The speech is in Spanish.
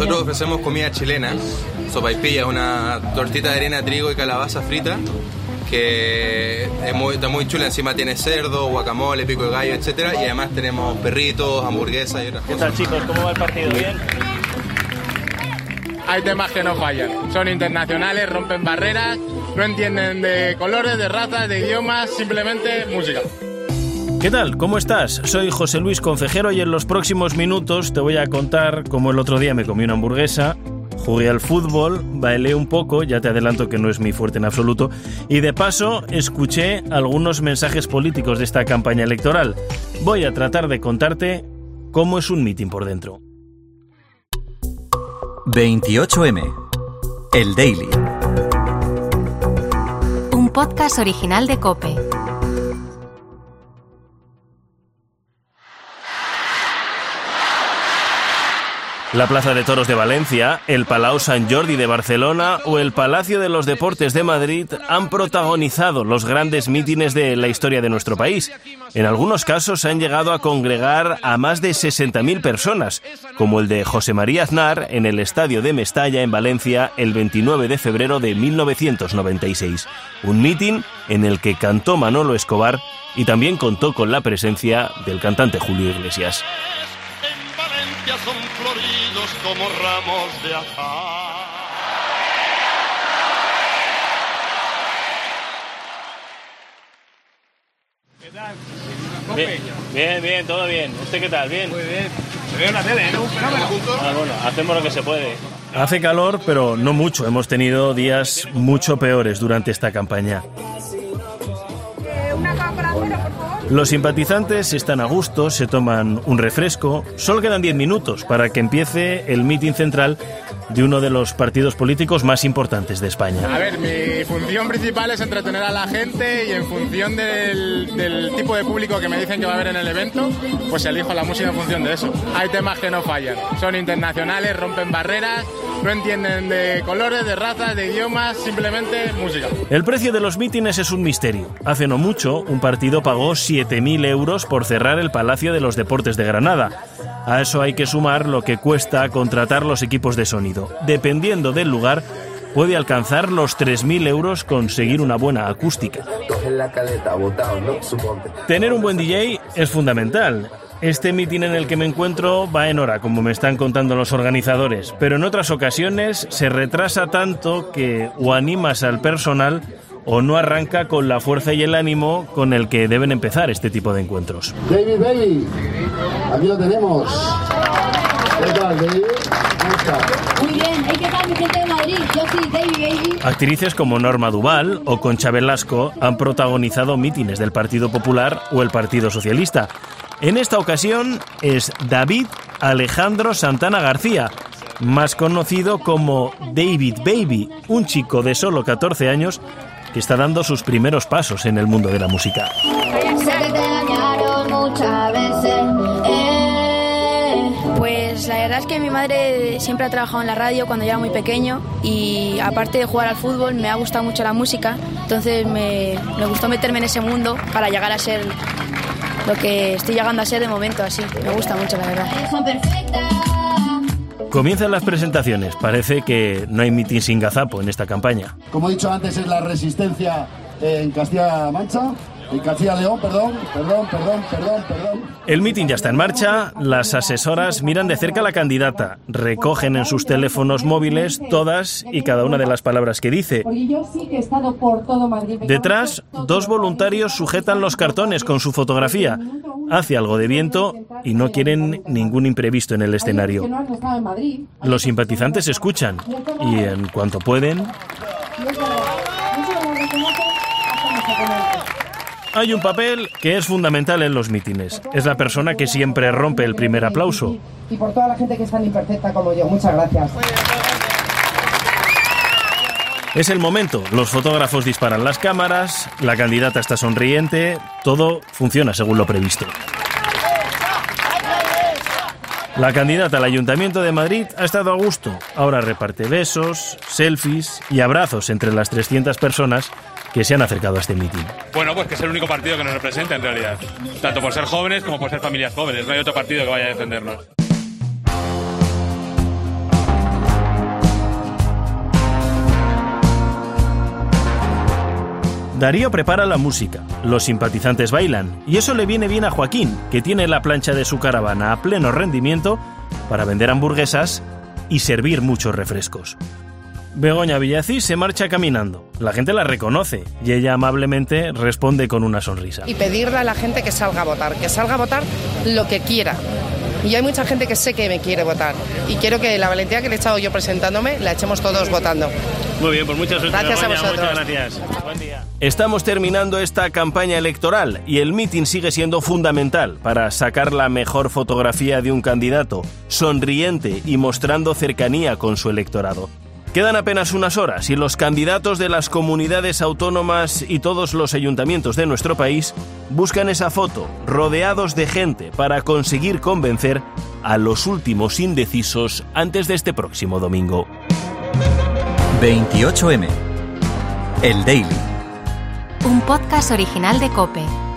Nosotros ofrecemos comida chilena, sopaipilla, una tortita de harina, trigo y calabaza frita, que es muy, está muy chula. Encima tiene cerdo, guacamole, pico de gallo, etcétera, y además tenemos perritos, hamburguesas y otras ¿Qué cosas. tal chicos? ¿Cómo va el partido? ¿Bien? Hay temas que no fallan. Son internacionales, rompen barreras, no entienden de colores, de razas, de idiomas, simplemente música. ¿Qué tal? ¿Cómo estás? Soy José Luis Concejero y en los próximos minutos te voy a contar cómo el otro día me comí una hamburguesa, jugué al fútbol, bailé un poco, ya te adelanto que no es mi fuerte en absoluto, y de paso escuché algunos mensajes políticos de esta campaña electoral. Voy a tratar de contarte cómo es un mitin por dentro. 28M. El Daily. Un podcast original de Cope. La Plaza de Toros de Valencia, el Palau Sant Jordi de Barcelona o el Palacio de los Deportes de Madrid han protagonizado los grandes mítines de la historia de nuestro país. En algunos casos han llegado a congregar a más de 60.000 personas, como el de José María Aznar en el Estadio de Mestalla en Valencia el 29 de febrero de 1996. Un mitin en el que cantó Manolo Escobar y también contó con la presencia del cantante Julio Iglesias. En Valencia son floridos como ramos de azahar. Bien, bien, bien, todo bien. ¿Usted qué tal? ¿Bien? Muy bien. Se ve una tele, ¿no? Ah, bueno, hacemos lo que se puede. Hace calor, pero no mucho. Hemos tenido días mucho peores durante esta campaña. Los simpatizantes están a gusto, se toman un refresco. Solo quedan 10 minutos para que empiece el mitin central de uno de los partidos políticos más importantes de España. A ver, mi función principal es entretener a la gente y en función del, del tipo de público que me dicen que va a haber en el evento, pues elijo la música en función de eso. Hay temas que no fallan. Son internacionales, rompen barreras, no entienden de colores, de razas, de idiomas, simplemente música. El precio de los mítines es un misterio. Hace no mucho, un partido pagó 7.000 euros por cerrar el Palacio de los Deportes de Granada. A eso hay que sumar lo que cuesta contratar los equipos de sonido. Dependiendo del lugar, puede alcanzar los 3.000 euros conseguir una buena acústica. Tener un buen DJ es fundamental. Este mitin en el que me encuentro va en hora, como me están contando los organizadores, pero en otras ocasiones se retrasa tanto que o animas al personal o no arranca con la fuerza y el ánimo con el que deben empezar este tipo de encuentros. David Bailey, aquí lo tenemos. ¿Qué tal, David? ¿Cómo está? Muy bien, ¿y qué tal mi gente de Madrid? Yo soy David Bailey. Actrices como Norma Duval o Concha Velasco han protagonizado mítines del Partido Popular o el Partido Socialista. En esta ocasión es David Alejandro Santana García, más conocido como David Baby, un chico de solo 14 años que está dando sus primeros pasos en el mundo de la música. Sé que te dañaron muchas veces. eh. Pues la verdad es que mi madre siempre ha trabajado en la radio cuando yo era muy pequeño y aparte de jugar al fútbol me ha gustado mucho la música, entonces me, me gustó meterme en ese mundo para llegar a ser lo que estoy llegando a ser de momento, así. Me gusta mucho, la verdad. Comienzan las presentaciones. Parece que no hay mitin sin gazapo en esta campaña. Como he dicho antes, es la resistencia en Castilla-La Mancha. En Castilla-León, perdón, perdón, perdón, perdón, perdón. El mitin ya está en marcha, las asesoras miran de cerca a la candidata, recogen en sus teléfonos móviles todas y cada una de las palabras que dice. Detrás, dos voluntarios sujetan los cartones con su fotografía. Hace algo de viento y no quieren ningún imprevisto en el escenario. Los simpatizantes escuchan y en cuanto pueden, Hay un papel que es fundamental en los mítines. Es la persona que siempre rompe el primer aplauso. Y por toda la gente que es tan imperfecta como yo. Muchas gracias. Es el momento. Los fotógrafos disparan las cámaras, la candidata está sonriente, todo funciona según lo previsto. La candidata al Ayuntamiento de Madrid ha estado a gusto. Ahora reparte besos, selfies y abrazos entre las 300 personas que se han acercado a este mitin. Bueno, pues que es el único partido que nos representa en realidad, tanto por ser jóvenes como por ser familias jóvenes. No hay otro partido que vaya a defendernos. Darío prepara la música, los simpatizantes bailan, y eso le viene bien a Joaquín, que tiene la plancha de su caravana a pleno rendimiento para vender hamburguesas y servir muchos refrescos. Begoña Villacís se marcha caminando. La gente la reconoce y ella amablemente responde con una sonrisa. y pedirle a la gente que salga a votar, que salga a votar lo que quiera. Y hay mucha gente que sé que me quiere votar. Y quiero que la valentía que le he echado yo presentándome la echemos todos votando. Muy bien, pues muchas. Gracias a vosotros. Muchas gracias. Buen día. Estamos terminando esta campaña electoral y el meeting sigue siendo fundamental para sacar la mejor fotografía de un candidato, sonriente y mostrando cercanía con su electorado. Quedan apenas unas horas y los candidatos de las comunidades autónomas y todos los ayuntamientos de nuestro país buscan esa foto, rodeados de gente, para conseguir convencer a los últimos indecisos antes de este próximo domingo. 28M. El Daily. Un podcast original de Cope.